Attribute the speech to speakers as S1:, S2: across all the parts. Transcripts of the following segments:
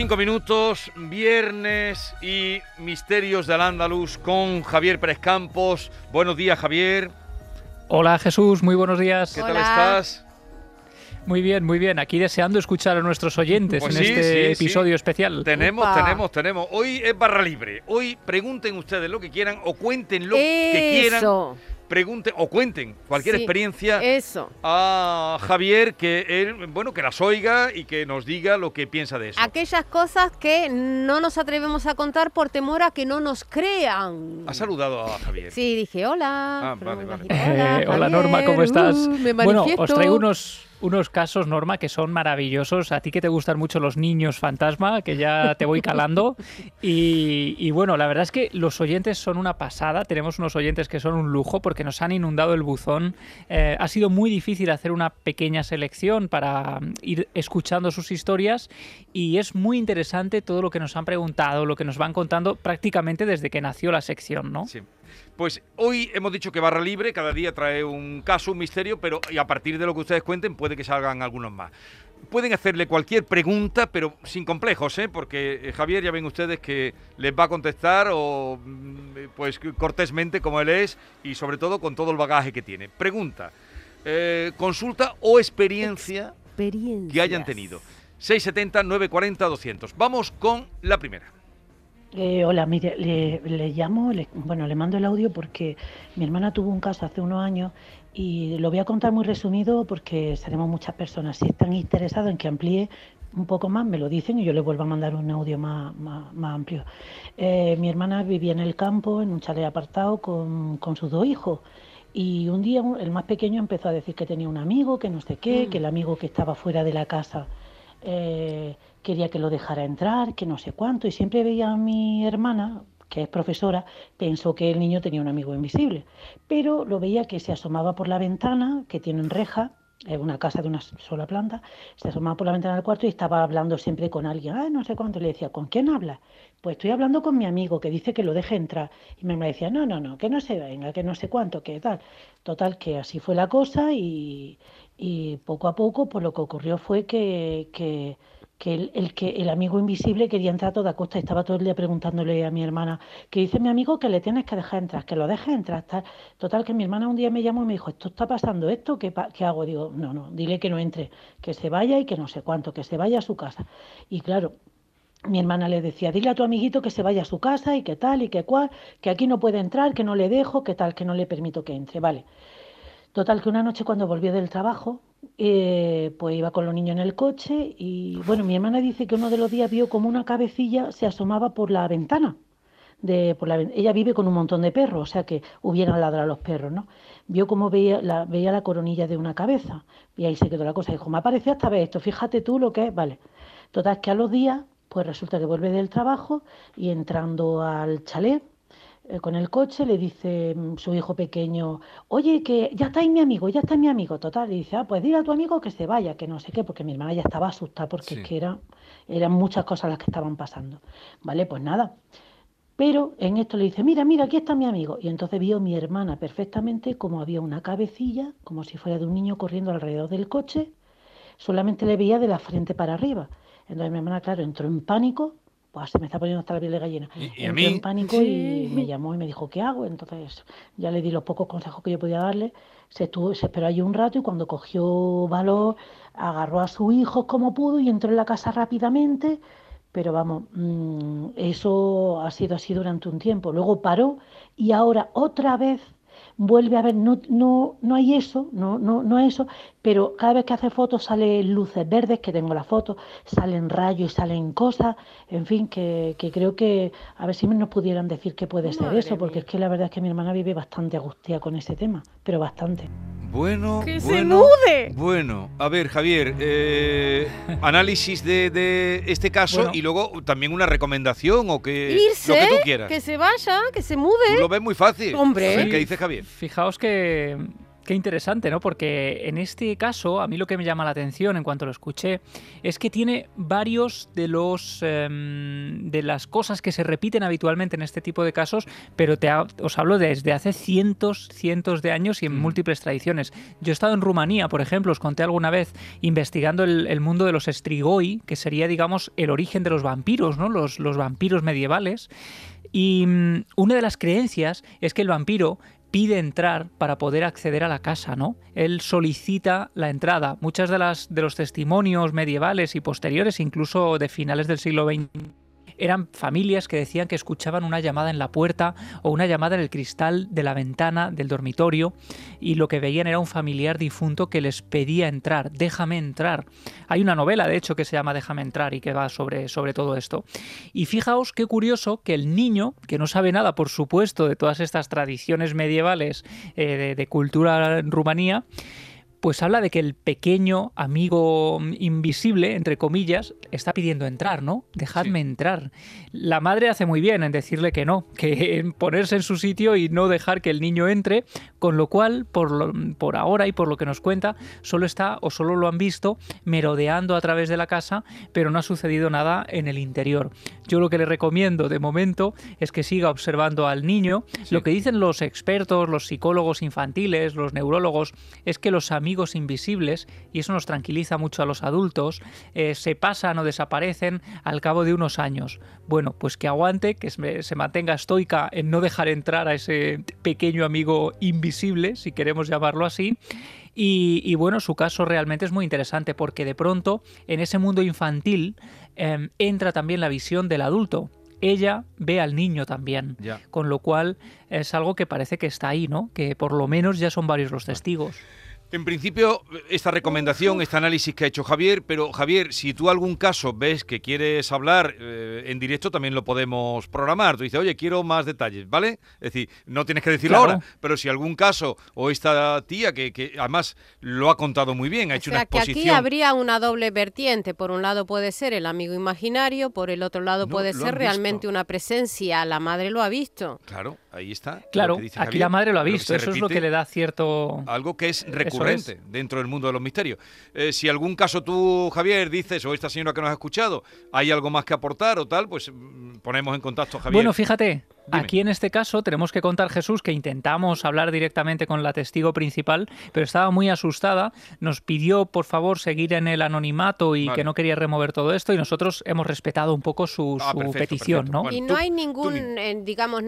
S1: 11, 5 minutos, viernes y misterios del Andaluz con Javier Pérez Campos. Buenos días, Javier.
S2: Hola, Jesús, muy buenos días.
S1: ¿Qué tal estás?
S2: Muy bien, muy bien. Aquí deseando escuchar a nuestros oyentes
S1: Pues
S2: en
S1: sí,
S2: este
S1: sí,
S2: episodio
S1: sí.
S2: especial.
S1: Tenemos,
S3: Upa.
S1: tenemos, tenemos. Hoy es barra libre. Hoy pregunten ustedes lo que quieran o cuenten lo que quieran. Pregunten o cuenten cualquier
S3: Sí,
S1: experiencia
S3: eso.
S1: a Javier que él, bueno, que las oiga y que nos diga lo que piensa de eso.
S3: Aquellas cosas que no nos atrevemos a contar por temor a que no nos crean.
S1: ¿Ha saludado a Javier?
S3: Sí, dije hola.
S1: Ah,
S3: pero
S1: vale,
S3: me
S1: vale.
S3: imagino,
S2: Eh, hola Norma, ¿cómo estás?
S3: uh, me
S2: bueno, os traigo unos, unos casos, Norma, que son maravillosos. A ti que te gustan mucho los niños fantasma, que ya te voy calando. Y, bueno, la verdad es que los oyentes son una pasada. Tenemos unos oyentes que son un lujo porque nos han inundado el buzón. Eh, ha sido muy difícil hacer una pequeña selección para mm, ir escuchando sus historias y es muy interesante todo lo que nos han preguntado, lo que nos van contando prácticamente desde que nació la sección, ¿no?
S1: Sí. Pues hoy hemos dicho que barra libre, cada día trae un caso, un misterio, pero y a partir de lo que ustedes cuenten puede que salgan algunos más. Pueden hacerle cualquier pregunta, pero sin complejos, ¿eh? porque eh, Javier ya ven ustedes que les va a contestar o mm, pues cortésmente como él es y sobre todo con todo el bagaje que tiene. Pregunta, eh, consulta o experiencia que hayan tenido. 670 940 200. Vamos con la primera.
S4: Eh, hola, mire, le, le llamo, le- bueno, le mando el audio porque mi hermana tuvo un caso hace unos años y lo voy a contar muy resumido porque seremos muchas personas. Si están interesados en que amplíe un poco más, me lo dicen y yo les vuelvo a mandar un audio más, más, más amplio. Eh, mi hermana vivía en el campo, en un chalet apartado, con, con sus dos hijos. Y un día el más pequeño empezó a decir que tenía un amigo, que no sé qué, que el amigo que estaba fuera de la casa eh, quería que lo dejara entrar, que no sé cuánto, y siempre veía a mi hermana, que es profesora, pensó que el niño tenía un amigo invisible, pero lo veía que se asomaba por la ventana, que tienen reja, es una casa de una sola planta, se asomaba por la ventana del cuarto y estaba hablando siempre con alguien, no sé cuánto, le decía, ¿con quién habla? Pues estoy hablando con mi amigo que dice que lo deje entrar. Y mamá decía, no, no, no, que no se venga, que no sé cuánto, que tal. Total, que así fue la cosa y, y poco a poco, pues lo que ocurrió fue que, que, que el, el que el amigo invisible quería entrar a toda costa estaba todo el día preguntándole a mi hermana, que dice mi amigo que le tienes que dejar entrar, que lo dejes entrar. Tal. Total, que mi hermana un día me llamó y me dijo, esto está pasando, ¿esto qué, qué hago? Digo, no, no, dile que no entre, que se vaya y que no sé cuánto, que se vaya a su casa. Y claro, mi hermana le decía, dile a tu amiguito que se vaya a su casa y que tal y que cual, que aquí no puede entrar, que no le dejo, que tal, que no le permito que entre. Vale. Total, que una noche cuando volvió del trabajo, eh, pues iba con los niños en el coche y bueno, mi hermana dice que uno de los días vio como una cabecilla se asomaba por la ventana. De, por la, ella vive con un montón de perros, o sea que hubieran ladrado los perros, ¿no? Vio como veía la, veía la coronilla de una cabeza y ahí se quedó la cosa. Dijo, me ha parecido esta vez esto, fíjate tú lo que es, vale. Total, que a los días, pues resulta que vuelve del trabajo y entrando al chalet, con el coche le dice mm, su hijo pequeño, oye, que ya está ahí mi amigo, ya está mi amigo, total, y dice, ah, pues dile a tu amigo que se vaya, que no sé qué, porque mi hermana ya estaba asustada porque
S1: Sí.
S4: es que era, eran muchas cosas las que estaban pasando. Vale, pues nada. Pero en esto le dice, mira, mira, aquí está mi amigo. Y entonces vio mi hermana perfectamente como había una cabecilla, como si fuera de un niño corriendo alrededor del coche, solamente le veía de la frente para arriba. Entonces mi hermana, claro, entró en pánico, pues se me está poniendo hasta la piel de gallina.
S1: ¿Y- y a mí?
S4: en pánico
S3: Sí.
S4: y me llamó y me dijo, ¿qué hago? Entonces ya le di los pocos consejos que yo podía darle. Se, estuvo, se esperó allí un rato y cuando cogió valor, agarró a su hijo como pudo y entró en la casa rápidamente. Pero vamos, mm, eso ha sido así durante un tiempo. Luego paró y ahora otra vez vuelve a ver, no, no, no hay eso, no, no, no eso, pero cada vez que hace fotos salen luces verdes, que tengo la foto, salen rayos y salen cosas, en fin, que, que creo que a ver si nos pudieran decir qué puede ser
S3: Madre
S4: eso, porque
S3: mía.
S4: es que la verdad es que mi hermana vive bastante angustiada con ese tema, pero bastante.
S1: Bueno,
S3: ¡Que se
S1: bueno,
S3: mude!
S1: Bueno, a ver, Javier, eh, análisis de, de este caso
S2: Bueno.
S1: y luego también una recomendación o que
S3: Irse,
S1: lo que tú quieras.
S3: que se vaya, que se
S1: Tú
S3: mude.
S1: lo ves muy fácil.
S3: Hombre.
S1: A ver,
S2: Sí.
S1: ¿qué dice Javier?
S2: Fijaos que qué interesante, ¿no? Porque en este caso, a mí lo que me llama la atención en cuanto lo escuché es que tiene varios de los em, de las cosas que se repiten habitualmente en este tipo de casos, pero te ha- os hablo desde hace cientos, cientos de años y en
S1: Mm.
S2: múltiples tradiciones. Yo he estado en Rumanía, por ejemplo, os conté alguna vez investigando el, el mundo de los strigoi, que sería, digamos, el origen de los vampiros, ¿no? Los, los vampiros medievales. Y mm, una de las creencias es que el vampiro pide entrar para poder acceder a la casa, ¿no? Él solicita la entrada. Muchas de las de los testimonios medievales y posteriores, incluso de finales del siglo XX, eran familias que decían que escuchaban una llamada en la puerta o una llamada en el cristal de la ventana del dormitorio y lo que veían era un familiar difunto que les pedía entrar, déjame entrar. Hay una novela, de hecho, que se llama Déjame entrar y que va sobre, sobre todo esto. Y fijaos qué curioso que el niño, que no sabe nada, por supuesto, de todas estas tradiciones medievales eh, de, de cultura Rumanía, pues habla de que el pequeño amigo invisible, entre comillas, está pidiendo entrar, ¿no? Dejadme entrar. La madre hace muy bien en decirle que no, que en ponerse en su sitio y no dejar que el niño entre, con lo cual, por, lo- por ahora y por lo que nos cuenta, solo está o solo lo han visto merodeando a través de la casa, pero no ha sucedido nada en el interior. Yo lo que le recomiendo de momento es que siga observando al niño.
S1: Sí.
S2: Lo que dicen los expertos, los psicólogos infantiles, los neurólogos, es que los amigos invisibles, y eso nos tranquiliza mucho a los adultos, eh, se pasan o desaparecen al cabo de unos años. Bueno, pues que aguante, que se se mantenga estoica en no dejar entrar a ese pequeño amigo invisible, si queremos llamarlo así. Y, y bueno, su caso realmente es muy interesante porque de pronto en ese mundo infantil em, entra también la visión del adulto. Ella ve al niño también, con lo cual es algo que parece que está ahí, ¿no? Que por lo menos ya son varios los testigos.
S1: En principio, esta recomendación, este análisis que ha hecho Javier, pero Javier, si tú algún caso ves que quieres hablar eh, en directo, también lo podemos programar. Tú dices, oye, quiero más detalles, ¿vale? Es decir, no tienes que decirlo
S2: Claro.
S1: ahora, pero si algún caso, o esta tía que, que además lo ha contado muy bien, ha
S3: O
S1: hecho
S3: sea
S1: una
S3: que aquí
S1: exposición.
S3: habría una doble vertiente. Por un lado puede ser el amigo imaginario, por el otro lado
S1: No,
S3: puede ser realmente una presencia. La madre lo ha visto.
S1: Claro, ahí está.
S2: Claro, aquí
S1: Javier,
S2: la madre lo ha visto, eso es lo que le da cierto...
S1: Algo que es
S2: es.
S1: recurrente dentro del mundo de los misterios. Eh, si algún caso tú, Javier, dices, o esta señora que nos ha escuchado, hay algo más que aportar o tal, pues mm, ponemos en contacto a Javier.
S2: Bueno, fíjate,
S1: Dime.
S2: aquí en este caso tenemos que contar Jesús que intentamos hablar directamente con la testigo principal, pero estaba muy asustada, nos pidió por favor seguir en el anonimato y
S1: Vale.
S2: que no quería remover todo esto y nosotros hemos respetado un poco su,
S1: Ah,
S2: su
S1: perfecto,
S2: petición,
S1: perfecto.
S2: ¿no?
S1: Bueno,
S3: y
S1: tú-
S3: no hay ningún, eh, digamos,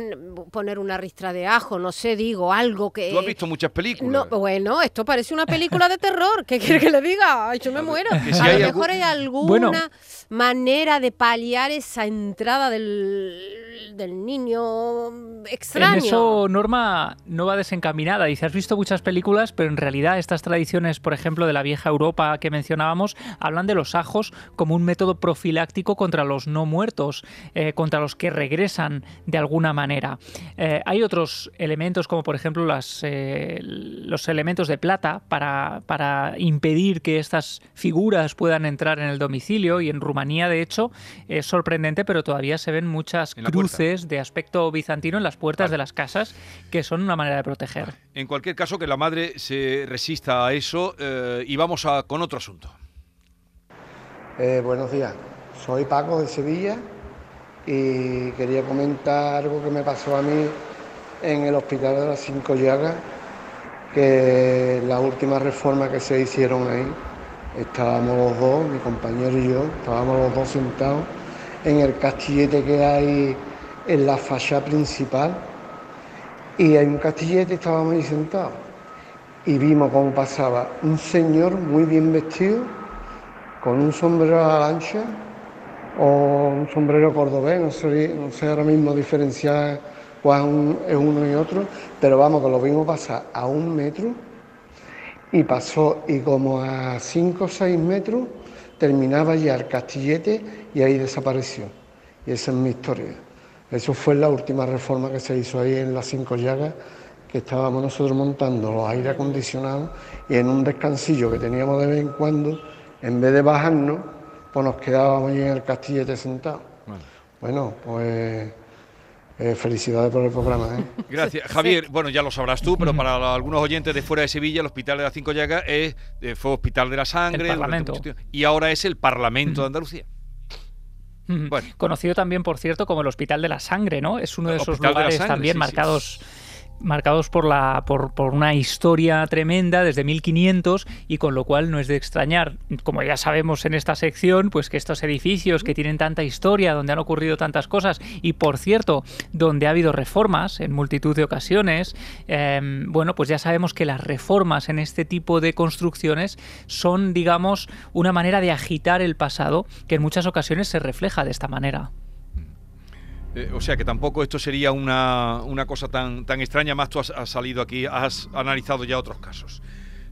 S3: poner una ristra de ajo, no sé, digo, algo que...
S1: Tú has visto muchas películas.
S3: No, bueno, esto parece una película de terror. ¿Qué quiere que le diga? Ay, yo me muero.
S1: si
S3: a lo
S1: algún-
S3: mejor hay alguna
S2: Bueno.
S3: manera de paliar esa entrada del, del niño
S2: En
S3: extraño.
S2: eso Norma no va desencaminada. Dice, has visto muchas películas, pero en realidad estas tradiciones, por ejemplo, de la vieja Europa que mencionábamos, hablan de los ajos como un método profiláctico contra los no muertos, eh, contra los que regresan de alguna manera. Eh, hay otros elementos, como por ejemplo las, eh, los elementos de plata, para, para impedir que estas figuras puedan entrar en el domicilio. Y en Rumanía, de hecho, es sorprendente, pero todavía se ven muchas
S1: En puerta.
S2: cruces de aspecto bizantino en las puertas
S1: Vale.
S2: de las casas, que son una manera de proteger.
S1: En cualquier caso, que la madre se resista a eso eh, y vamos a, con otro asunto.
S5: Eh, buenos días, soy Paco de Sevilla y quería comentar algo que me pasó a mí en el Hospital de las Cinco Llagas, que la última reforma que se hicieron ahí, estábamos los dos, mi compañero y yo, estábamos los dos sentados en el castillete que hay en la fachada principal y hay un castillete, estábamos ahí sentados y vimos cómo pasaba un señor muy bien vestido con un sombrero a la o un sombrero cordobés, no sé, no sé ahora mismo diferenciar cuál es uno y otro, pero vamos, que lo vimos pasar a un metro y pasó y como a 5 o 6 metros terminaba ya el castillete y ahí desapareció. Y esa es mi historia. Eso fue la última reforma que se hizo ahí en las Cinco Llagas, que estábamos nosotros montando los aire acondicionados y en un descansillo que teníamos de vez en cuando, en vez de bajarnos, pues nos quedábamos allí en el castillete sentados. Bueno, pues eh, felicidades por el programa. ¿eh?
S1: Gracias. Javier, bueno, ya lo sabrás tú, pero para algunos oyentes de fuera de Sevilla, el Hospital de las Cinco Llagas es, eh, fue Hospital de la Sangre.
S2: El Parlamento.
S1: Y ahora es el Parlamento de Andalucía.
S2: Bueno. Conocido también, por cierto, como el Hospital de la Sangre, ¿no? Es uno de esos lugares también marcados marcados por, la, por, por, una historia tremenda desde 1500 y con lo cual no es de extrañar, como ya sabemos en esta sección, pues que estos edificios que tienen tanta historia, donde han ocurrido tantas cosas y por cierto, donde ha habido reformas en multitud de ocasiones, eh, bueno, pues ya sabemos que las reformas en este tipo de construcciones son, digamos, una manera de agitar el pasado que en muchas ocasiones se refleja de esta manera.
S1: Eh, o sea que tampoco esto sería una, una cosa tan, tan extraña, más tú has, has, salido aquí, has analizado ya otros casos.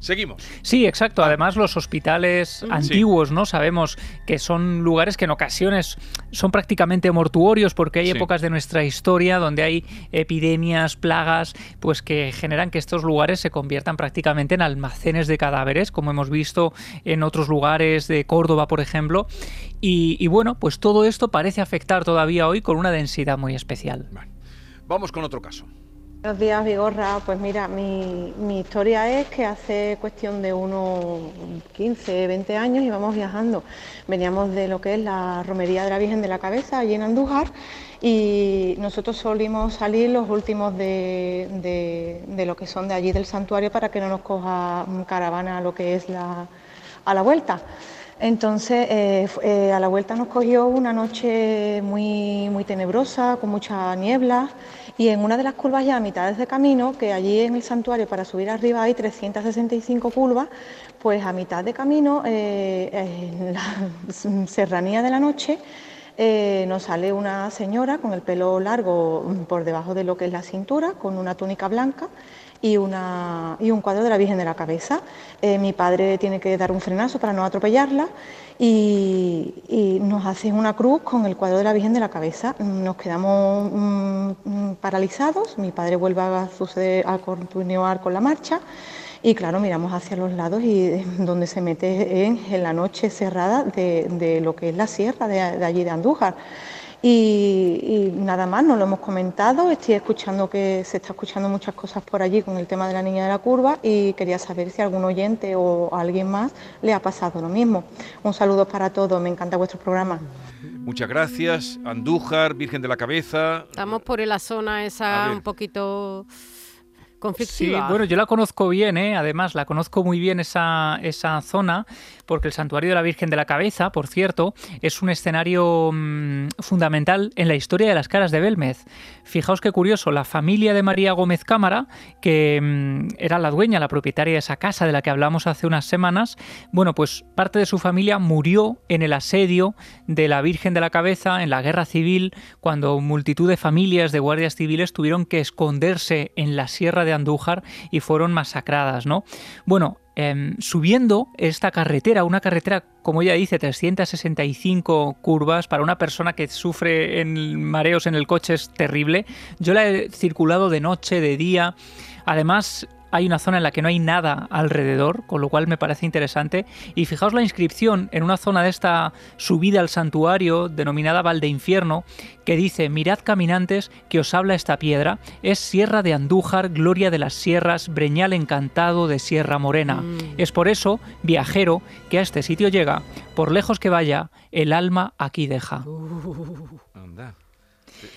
S1: Seguimos.
S2: Sí, exacto. Además, los hospitales antiguos, sí. ¿no? Sabemos que son lugares que en ocasiones son prácticamente mortuorios porque hay sí. épocas de nuestra historia donde hay epidemias, plagas, pues que generan que estos lugares se conviertan prácticamente en almacenes de cadáveres, como hemos visto en otros lugares de Córdoba, por ejemplo. Y, y bueno, pues todo esto parece afectar todavía hoy con una densidad muy especial.
S1: Vale. Vamos con otro caso.
S6: Buenos días, Vigorra. Pues mira, mi, historia es que hace cuestión de unos 15, 20 años íbamos viajando. Veníamos de lo que es la romería de la Virgen de la Cabeza, allí en Andújar, y nosotros solimos salir los últimos de, de, de lo que son de allí del santuario para que no nos coja caravana a lo que es la, a la vuelta. Entonces, eh, eh, a la vuelta nos cogió una noche muy, muy tenebrosa, con mucha niebla, y en una de las curvas ya a mitad de camino, que allí en el santuario para subir arriba hay 365 curvas, pues a mitad de camino, eh, en la serranía de la noche, eh, nos sale una señora con el pelo largo por debajo de lo que es la cintura, con una túnica blanca y, una, y un cuadro de la Virgen de la Cabeza. Eh, mi padre tiene que dar un frenazo para no atropellarla y, nos hace una cruz con el cuadro de la Virgen de la Cabeza. Nos quedamos mmm, paralizados, mi padre vuelve a, suceder, a continuar con la marcha. Y claro, miramos hacia los lados y donde se mete en, la noche cerrada de, de, lo que es la sierra de allí de Andújar. Y, y, nada más, no lo hemos comentado, estoy escuchando que se está escuchando muchas cosas por allí con el tema de la niña de la curva y quería saber si algún oyente o alguien más le ha pasado lo mismo. Un saludo para todos, me encanta vuestro programa.
S1: Muchas gracias, Andújar, Virgen de la Cabeza.
S3: Estamos por la zona esa un poquito conflictiva.
S2: Sí, bueno, yo la conozco bien, ¿eh? además la conozco muy bien esa, esa zona, porque el Santuario de la Virgen de la Cabeza, por cierto, es un escenario mmm, fundamental en la historia de las caras de Belmez. Fijaos qué curioso, la familia de María Gómez Cámara, que mmm, era la dueña, la propietaria de esa casa de la que hablamos hace unas semanas, bueno, pues parte de su familia murió en el asedio de la Virgen de la Cabeza en la Guerra Civil, cuando multitud de familias de guardias civiles tuvieron que esconderse en la Sierra de Andújar y fueron masacradas, ¿no? Bueno, eh, subiendo esta carretera, una carretera, como ella dice, 365 curvas, para una persona que sufre en mareos en el coche es terrible. Yo la he circulado de noche, de día. Además, hay una zona en la que no hay nada alrededor, con lo cual me parece interesante. Y fijaos la inscripción en una zona de esta subida al santuario, denominada Val de Infierno, que dice, mirad caminantes que os habla esta piedra, es Sierra de Andújar, gloria de las sierras, breñal encantado de Sierra Morena. Mm. Es por eso, viajero, que a este sitio llega, por lejos que vaya, el alma aquí deja.
S1: Uh. Anda.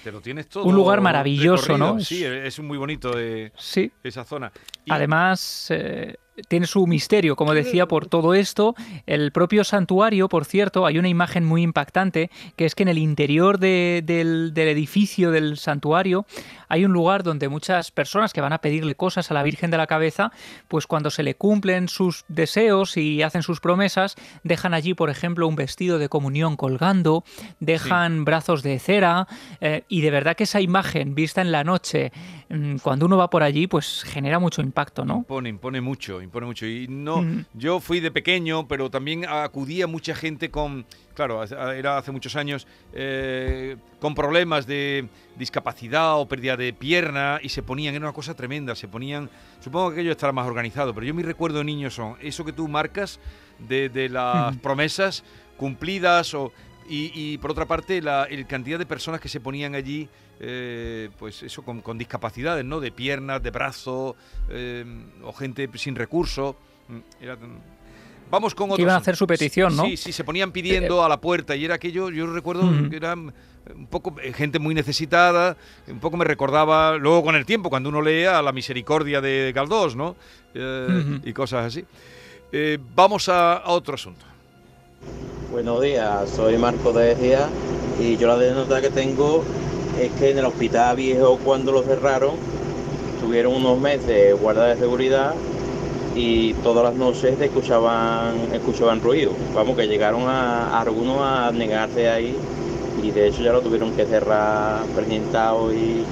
S1: Te, lo tienes todo.
S2: Un lugar maravilloso,
S1: recorrido.
S2: ¿no?
S1: Sí, es muy bonito
S2: sí.
S1: esa zona.
S2: Y... Además, eh, tiene su misterio, como decía, por todo esto. El propio santuario, por cierto, hay una imagen muy impactante, que es que en el interior de, del, del, edificio del santuario hay un lugar donde muchas personas que van a pedirle cosas a la Virgen de la Cabeza, pues cuando se le cumplen sus deseos y hacen sus promesas, dejan allí, por ejemplo, un vestido de comunión colgando, dejan sí. brazos de cera, eh, y de verdad que esa imagen vista en la noche, mm, cuando uno va por allí, pues genera mucho impacto, ¿no?
S1: Impone, impone mucho impone mucho. Y no, yo fui de pequeño, pero también acudía mucha gente con, claro, era hace muchos años, eh, con problemas de discapacidad o pérdida de pierna y se ponían, era una cosa tremenda, se ponían, supongo que aquello estará más organizado, pero yo mi recuerdo de niño son eso que tú marcas de, de las promesas cumplidas o... Y, y, por otra parte, la el cantidad de personas que se ponían allí, eh, pues eso, con, con discapacidades, ¿no? De piernas, de brazo, eh, o gente sin recursos. Mm, era tan- Vamos con
S2: Que
S1: otro.
S2: iban a hacer su petición, ¿no?
S1: Sí, sí, se ponían pidiendo a la puerta y era aquello, yo recuerdo que eran un poco eh, gente muy necesitada, un poco me recordaba, luego con el tiempo, cuando uno leía a la misericordia de Galdós, ¿no? Eh. Y cosas así. Eh, vamos a, a otro asunto.
S7: Buenos días, soy Marco de Ejea y yo la anécdota que tengo es que en el hospital viejo cuando lo cerraron tuvieron unos meses guarda de seguridad y todas las noches escuchaban escuchaban ruido. Vamos que llegaron a, algunos a negarse ahí y de hecho ya lo tuvieron que cerrar preñentado y,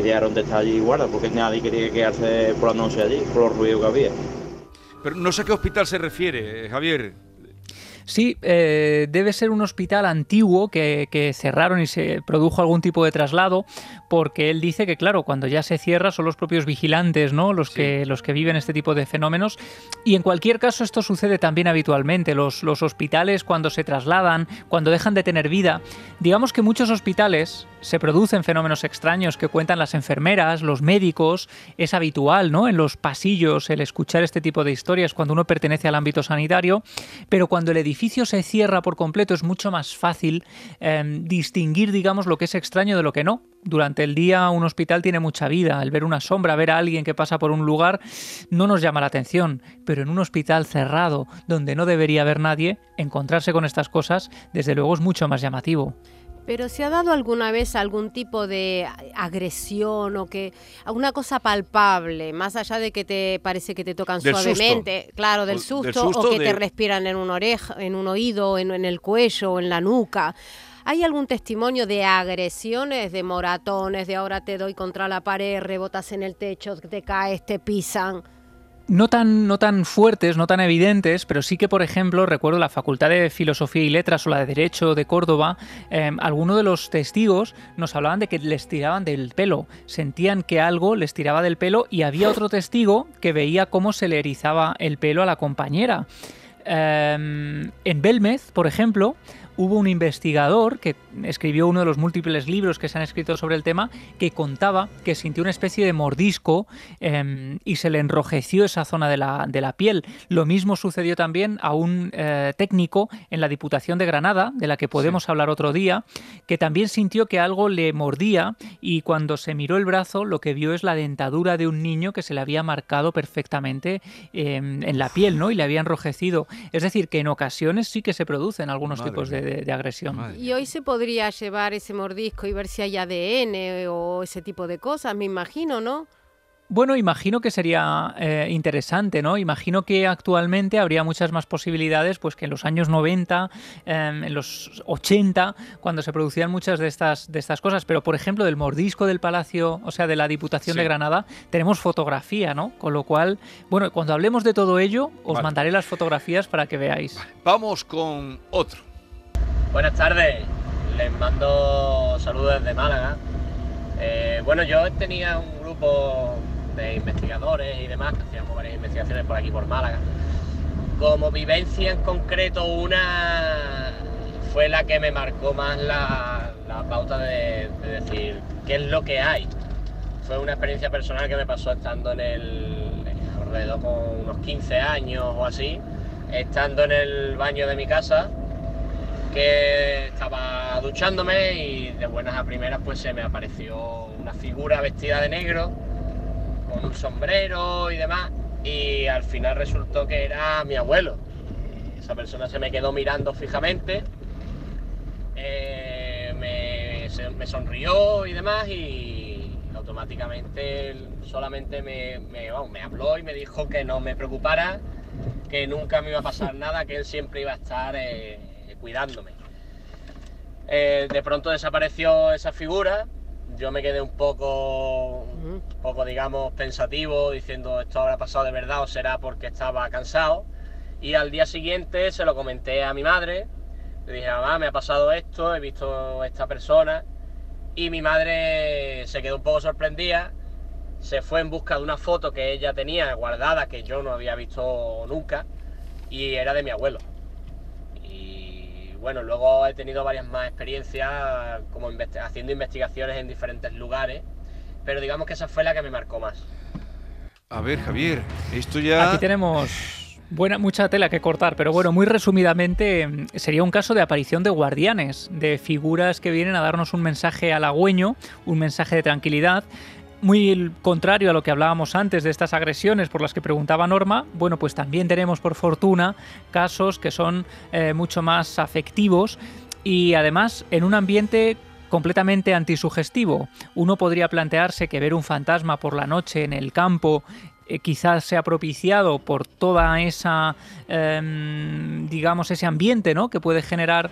S7: dejaron de estar allí guarda porque nadie quería quedarse por la noche allí por los ruidos que había.
S1: Pero no sé a qué hospital se refiere, eh, Javier.
S2: Sí, eh, debe ser un hospital antiguo que, que cerraron y se produjo algún tipo de traslado, porque él dice que, claro, cuando ya se cierra son los propios vigilantes, ¿no? Los,
S1: Sí.
S2: que, los que viven este tipo de fenómenos. Y en cualquier caso, esto sucede también habitualmente. Los, los hospitales, cuando se trasladan, cuando dejan de tener vida, digamos que muchos hospitales se producen fenómenos extraños que cuentan las enfermeras, los médicos. Es habitual, ¿no? En los pasillos el escuchar este tipo de historias cuando uno pertenece al ámbito sanitario, pero cuando el edificio se cierra por completo es mucho más fácil eh, distinguir, digamos, lo que es extraño de lo que no. Durante el día un hospital tiene mucha vida. Al ver una sombra, ver a alguien que pasa por un lugar, no nos llama la atención. Pero en un hospital cerrado, donde no debería haber nadie, encontrarse con estas cosas, desde luego es mucho más llamativo.
S3: Pero ¿se ha dado alguna vez algún tipo de agresión o que alguna cosa palpable, más allá de que te parece que te tocan
S1: Del susto.
S3: suavemente, claro, del susto, o que
S1: de-
S3: te respiran en una oreja, en un oído, en, en el cuello, o en la nuca? ¿Hay algún testimonio de agresiones, de moratones, de ahora te doy contra la pared, rebotas en el techo, te caes, te pisan?
S2: No tan, no tan fuertes, no tan evidentes, pero sí que, por ejemplo, recuerdo la Facultad de Filosofía y Letras o la de Derecho de Córdoba, eh, algunos de los testigos nos hablaban de que les tiraban del pelo, sentían que algo les tiraba del pelo y había otro testigo que veía cómo se le erizaba el pelo a la compañera. Eh, en Belmez, por ejemplo, hubo un investigador que escribió uno de los múltiples libros que se han escrito sobre el tema que contaba que sintió una especie de mordisco eh, y se le enrojeció esa zona de la, de la piel. Lo mismo sucedió también a un eh, técnico en la Diputación de Granada, de la que podemos hablar otro día, que también sintió que algo le mordía y cuando se miró el brazo lo que vio es la dentadura de un niño que se le había marcado perfectamente eh, en la piel ¿no? y le había enrojecido. Es decir, que en ocasiones sí que se producen algunos
S1: Madre
S2: tipos de. De- de agresión.
S1: Madre
S3: Y hoy se podría llevar ese mordisco y ver si hay ADN o ese tipo de cosas, me imagino, ¿no?
S2: Bueno, imagino que sería eh, interesante, ¿no? Imagino que actualmente habría muchas más posibilidades, pues que en los años 90, eh, en los 80, cuando se producían muchas de estas, de estas cosas. Pero, por ejemplo, del mordisco del Palacio, o sea, de la Diputación
S1: Sí.
S2: de Granada, tenemos fotografía, ¿no? Con lo cual, bueno, cuando hablemos de todo ello, os
S1: Vale.
S2: mandaré las fotografías para que veáis.
S1: Vamos con otro.
S8: Buenas tardes, les mando saludos desde Málaga. Eh, bueno, yo tenía un grupo de investigadores y demás hacíamos varias investigaciones por aquí, por Málaga. Como vivencia en concreto, una fue la que me marcó más la, la pauta de, de decir qué es lo que hay. Fue una experiencia personal que me pasó estando en el, alrededor con unos 15 años o así, estando en el baño de mi casa que estaba duchándome y de buenas a primeras pues se me apareció una figura vestida de negro con un sombrero y demás y al final resultó que era mi abuelo. Esa persona se me quedó mirando fijamente, eh, me, sonrió y demás y automáticamente solamente me, me habló y me dijo que no me preocupara, que nunca me iba a pasar nada, que él siempre iba a estar eh, cuidándome. Eh, de pronto desapareció esa figura yo me quedé un poco, un poco, digamos, pensativo, diciendo esto habrá pasado de verdad o será porque estaba cansado. Y al día siguiente se lo comenté a mi madre. Le dije, mamá, me ha pasado esto, he visto a esta persona. Y mi madre se quedó un poco sorprendida. Se fue en busca de una foto que ella tenía guardada, que yo no había visto nunca. Y era de mi abuelo. Bueno, luego he tenido varias más experiencias como haciendo investigaciones en diferentes lugares. Pero digamos que esa fue la que me marcó más.
S1: A ver, Javier, esto ya...
S2: Aquí tenemos Buena, mucha tela que cortar, pero bueno, muy resumidamente mm, sería un caso de aparición de guardianes, de figuras que vienen a darnos un mensaje halagüeño, un mensaje de tranquilidad, muy contrario a lo que hablábamos antes de estas agresiones por las que preguntaba Norma, bueno, pues también tenemos por fortuna casos que son eh, mucho más afectivos y además en un ambiente completamente antisugestivo. Uno podría plantearse que ver un fantasma por la noche en el campo eh, quizás sea propiciado por toda esa, em, digamos, ese ambiente ¿no? que puede generar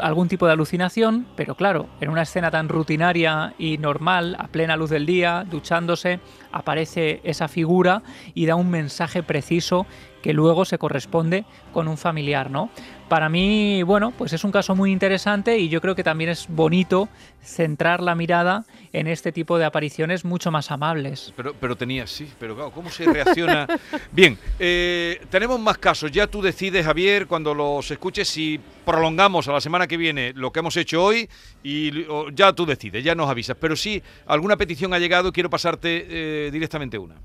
S2: algún tipo de alucinación, pero claro, en una escena tan rutinaria y normal, a plena luz del día, duchándose, aparece esa figura y da un mensaje preciso que luego se corresponde con un familiar, ¿no? Para mí, bueno, pues es un caso muy interesante y yo creo que también es bonito centrar la mirada en este tipo de apariciones mucho más amables.
S1: Pero, pero tenía, sí, pero claro, ¿cómo se reacciona? Bien, eh, tenemos más casos. Ya tú decides, Javier, cuando los escuches, si prolongamos a la semana que viene lo que hemos hecho hoy y ya tú decides, ya nos avisas. Pero sí, alguna petición ha llegado y quiero pasarte eh, directamente una.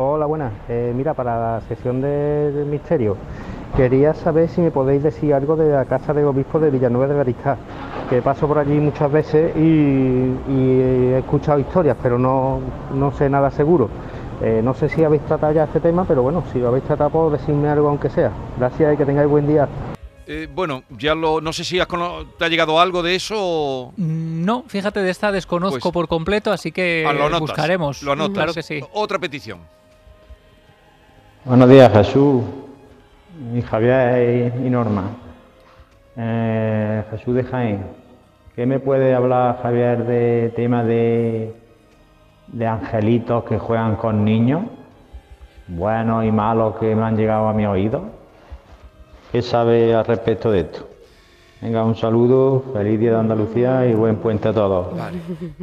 S9: Hola, buenas. Eh, mira, para la sesión del misterio, quería saber si me podéis decir algo de la casa de obispo de Villanueva de Bariscal, que paso por allí muchas veces y, he escuchado historias, pero no, sé nada seguro. Eh, no sé si habéis tratado ya este tema, pero bueno, si lo habéis tratado, por decirme algo aunque sea. Gracias y que tengáis buen día.
S1: Eh, bueno, ya lo, no sé si te ha llegado algo de eso.
S2: Mm, no, fíjate, de esta desconozco pues por completo, así que ah, lo buscaremos.
S1: Lo anotas. Claro que sí. Otra petición.
S9: Buenos días, Jesús, y Javier y, Norma. Eh, Jesús de Jaén, ¿qué me puede hablar Javier de tema de, de angelitos que juegan con niños? Buenos y malos que me han llegado a mi oído. ¿Qué sabe al respecto de esto? Venga, un saludo, feliz día de Andalucía y buen puente a todos.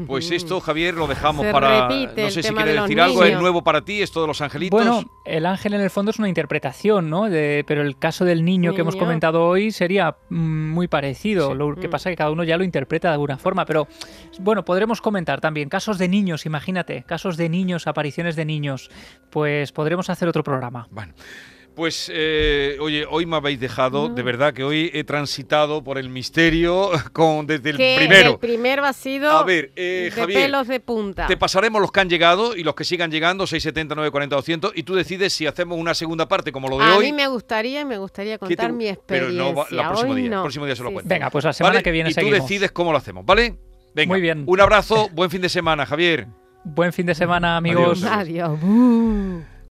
S1: Pues esto, Javier, lo dejamos para. no sé si quiere decir algo, es nuevo para ti, esto de los angelitos.
S2: Bueno, el ángel en el fondo es una interpretación, ¿no? pero el caso del niño, que hemos comentado hoy sería mm, muy parecido. Lo que mm. pasa es que cada uno ya lo interpreta de alguna forma. Pero bueno, podremos comentar también casos de niños, imagínate, casos de niños, apariciones de niños. Pues podremos hacer otro programa.
S1: Bueno. Pues, eh, oye, hoy me habéis dejado, de verdad que hoy he transitado por el misterio con, desde el primero.
S3: El primero ha sido a ver, eh, de pelos de punta.
S1: Te pasaremos los que han llegado y los que sigan llegando, 670, 940, 200, y tú decides si hacemos una segunda parte como lo de hoy.
S3: A mí me gustaría, me gustaría contar mi experiencia. Pero no,
S1: la próximo día, el próximo día se lo cuento.
S2: Venga, pues la semana que viene
S1: y tú decides cómo lo hacemos, ¿vale? Venga, Muy bien. Un abrazo, buen fin de semana, Javier.
S2: Buen fin de semana, amigos.
S3: Adiós. Adiós.